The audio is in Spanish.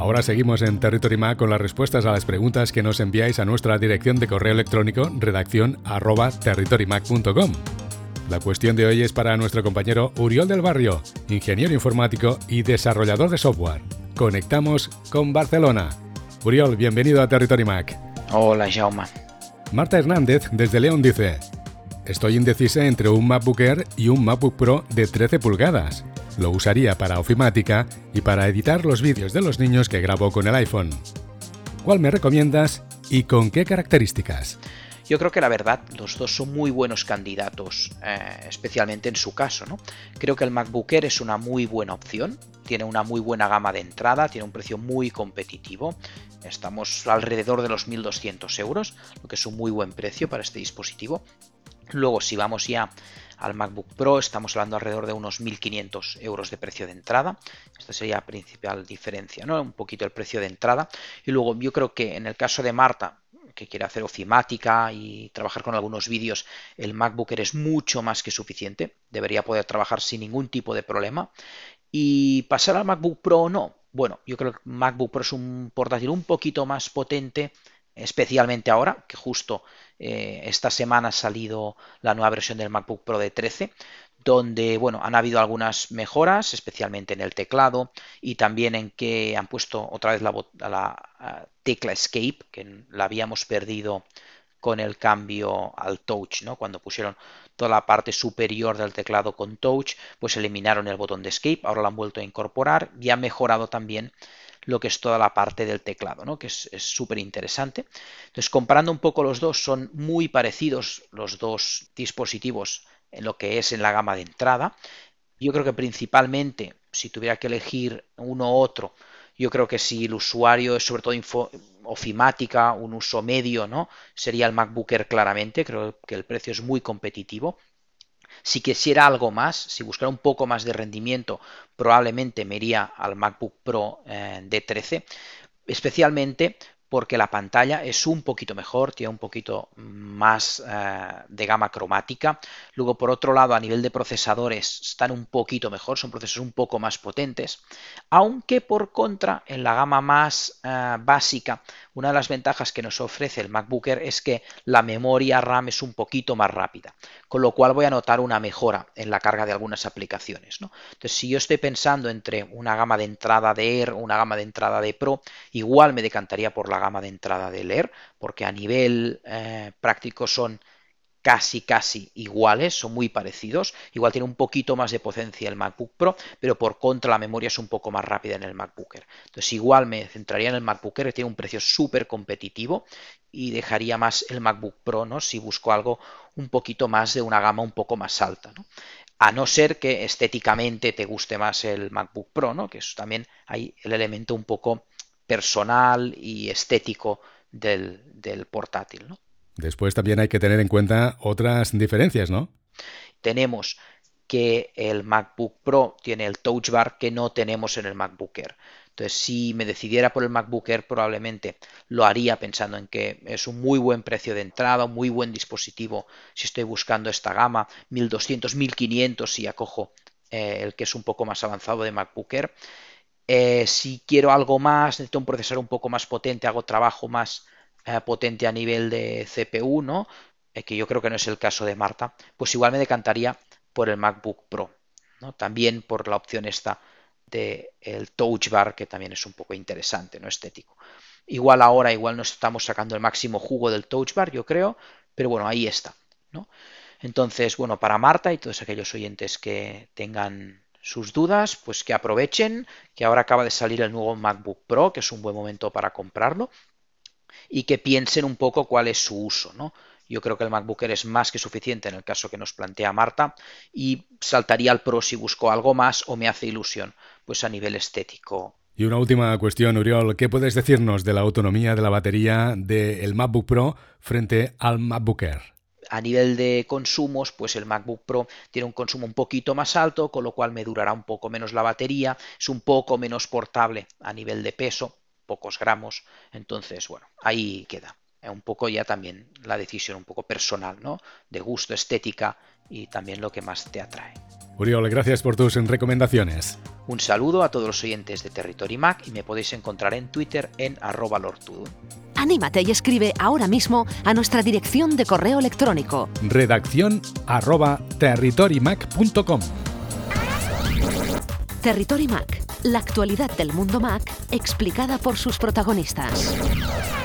Ahora seguimos en Territory Mac con las respuestas a las preguntas que nos enviáis a nuestra dirección de correo electrónico redacción arroba territorymac.com. La cuestión de hoy es para nuestro compañero Uriol del Barrio, ingeniero informático y desarrollador de software. Conectamos con Barcelona. Uriol, bienvenido a Territory Mac. Hola, Jaume. Marta Hernández desde León dice, Estoy indecisa entre un MacBook Air y un MacBook Pro de 13 pulgadas. Lo usaría para ofimática y para editar los vídeos de los niños que grabo con el iPhone. ¿Cuál me recomiendas y con qué características? Yo creo que la verdad los dos son muy buenos candidatos, eh, especialmente en su caso. ¿no? Creo que el MacBook Air es una muy buena opción, tiene una muy buena gama de entrada, tiene un precio muy competitivo. Estamos alrededor de los 1.200 euros, lo que es un muy buen precio para este dispositivo. Luego, si vamos ya al MacBook Pro estamos hablando alrededor de unos 1.500 euros de precio de entrada. Esta sería la principal diferencia, ¿no? Un poquito el precio de entrada. Y luego yo creo que en el caso de Marta, que quiere hacer ofimática y trabajar con algunos vídeos, el MacBook es mucho más que suficiente. Debería poder trabajar sin ningún tipo de problema. Y pasar al MacBook Pro no. Bueno, yo creo que MacBook Pro es un portátil un poquito más potente, especialmente ahora, que justo eh, esta semana ha salido la nueva versión del MacBook Pro de 13, donde bueno, han habido algunas mejoras, especialmente en el teclado y también en que han puesto otra vez la, la tecla Escape, que la habíamos perdido con el cambio al touch, ¿no? Cuando pusieron toda la parte superior del teclado con touch, pues eliminaron el botón de escape, ahora lo han vuelto a incorporar y han mejorado también lo que es toda la parte del teclado, ¿no? que es súper interesante. Entonces, comparando un poco los dos, son muy parecidos los dos dispositivos en lo que es en la gama de entrada. Yo creo que principalmente, si tuviera que elegir uno u otro, yo creo que si el usuario es sobre todo ofimática, un uso medio, ¿no? Sería el MacBook Air claramente, creo que el precio es muy competitivo. Si quisiera algo más, si buscara un poco más de rendimiento, probablemente me iría al MacBook Pro eh, D13, especialmente porque la pantalla es un poquito mejor, tiene un poquito más eh, de gama cromática. Luego, por otro lado, a nivel de procesadores están un poquito mejor, son procesos un poco más potentes. Aunque por contra, en la gama más eh, básica, una de las ventajas que nos ofrece el MacBook Air es que la memoria RAM es un poquito más rápida, con lo cual voy a notar una mejora en la carga de algunas aplicaciones. ¿no? Entonces, si yo estoy pensando entre una gama de entrada de Air o una gama de entrada de Pro, igual me decantaría por la gama de entrada de leer, porque a nivel eh, práctico son casi casi iguales, son muy parecidos. Igual tiene un poquito más de potencia el MacBook Pro, pero por contra la memoria es un poco más rápida en el MacBook Air. Entonces igual me centraría en el MacBook Air que tiene un precio súper competitivo y dejaría más el MacBook Pro, ¿no? Si busco algo un poquito más de una gama un poco más alta, A no ser que estéticamente te guste más el MacBook Pro, ¿no? Que es también hay el elemento un poco personal y estético del, portátil. ¿no? Después también hay que tener en cuenta otras diferencias, ¿no? Tenemos que el MacBook Pro tiene el Touch Bar que no tenemos en el MacBook Air. Entonces, si me decidiera por el MacBook Air, probablemente lo haría pensando en que es un muy buen precio de entrada, un muy buen dispositivo si estoy buscando esta gama, 1200, 1500 si acojo eh, el que es un poco más avanzado de MacBook Air. Eh, si quiero algo más, necesito un procesador un poco más potente, hago trabajo más eh, potente a nivel de CPU, ¿no? Que yo creo que no es el caso de Marta, pues igual me decantaría por el MacBook Pro, ¿no? También por la opción esta del el Touch Bar, que también es un poco interesante, ¿no? Estético. Igual ahora, igual no estamos sacando el máximo jugo del Touch Bar, yo creo, pero bueno, ahí está, ¿no? Entonces, bueno, para Marta y todos aquellos oyentes que tengan sus dudas, pues que aprovechen, que ahora acaba de salir el nuevo MacBook Pro, que es un buen momento para comprarlo, y que piensen un poco cuál es su uso, ¿no? Yo creo que el MacBook Air es más que suficiente en el caso que nos plantea Marta y saltaría al Pro si busco algo más o me hace ilusión, pues a nivel estético. Y una última cuestión, Uriol, ¿qué puedes decirnos de la autonomía de la batería del MacBook Pro frente al MacBook Air? a nivel de consumos, pues el MacBook Pro tiene un consumo un poquito más alto, con lo cual me durará un poco menos la batería, es un poco menos portable a nivel de peso, pocos gramos, entonces bueno, ahí queda. un poco ya también la decisión un poco personal, ¿no? De gusto, estética y también lo que más te atrae. Uriol, gracias por tus recomendaciones. Un saludo a todos los oyentes de Territory Mac y me podéis encontrar en Twitter en arroba lortudo. Anímate y escribe ahora mismo a nuestra dirección de correo electrónico. Redacción arroba territorymac.com. Territory Mac, la actualidad del mundo Mac explicada por sus protagonistas.